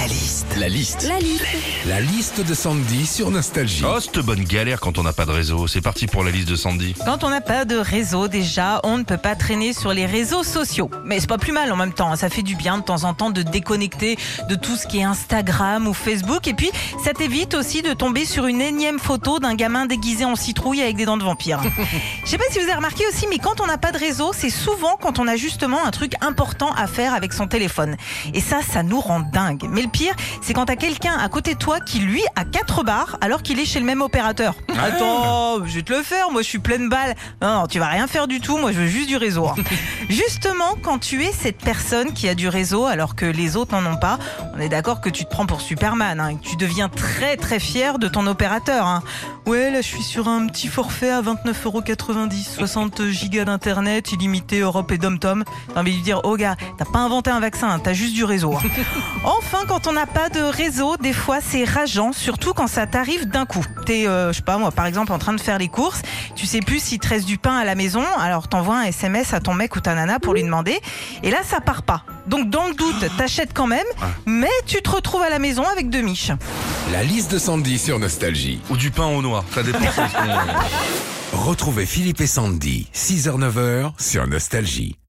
La liste. La liste. La liste. La liste de Sandy sur Nostalgie. Oh, cette bonne galère quand on n'a pas de réseau. C'est parti pour la liste de Sandy. Quand on n'a pas de réseau, déjà, on ne peut pas traîner sur les réseaux sociaux. Mais c'est pas plus mal en même temps. hein. Ça fait du bien de temps en temps de déconnecter de tout ce qui est Instagram ou Facebook. Et puis, ça t'évite aussi de tomber sur une énième photo d'un gamin déguisé en citrouille avec des dents de vampire. Je sais pas si vous avez remarqué aussi, mais quand on n'a pas de réseau, c'est souvent quand on a justement un truc important à faire avec son téléphone. Et ça, ça nous rend dingue. Mais le pire, c'est quand t'as quelqu'un à côté de toi qui, lui, a quatre barres alors qu'il est chez le même opérateur. Attends, je vais te le faire, moi je suis pleine balle. Non, non, tu vas rien faire du tout, moi je veux juste du réseau. hein. Justement, quand tu es cette personne qui a du réseau alors que les autres n'en ont pas, on est d'accord que tu te prends pour Superman, hein, et que tu deviens très très fier de ton opérateur. hein. Ouais, là je suis sur un petit forfait à 29,90€, 60 gigas d'internet, illimité Europe et Dom-Tom. T'as envie de lui dire, oh gars, t'as pas inventé un vaccin, hein, t'as juste du réseau. hein. Enfin, quand on n'a pas de réseau, des fois c'est rageant, surtout quand ça t'arrive d'un coup. T'es, euh, je sais pas moi, par exemple en train de faire les courses, tu sais plus s'il te reste du pain à la maison, alors t'envoies un SMS à ton mec ou ta nana pour lui demander, et là ça part pas. Donc dans le doute, t'achètes quand même, mais tu te retrouves à la maison avec deux miches. La liste de Sandy sur Nostalgie. Ou du pain au noir. Ça dépend. Retrouvez Philippe et Sandy, 6h-9h sur Nostalgie.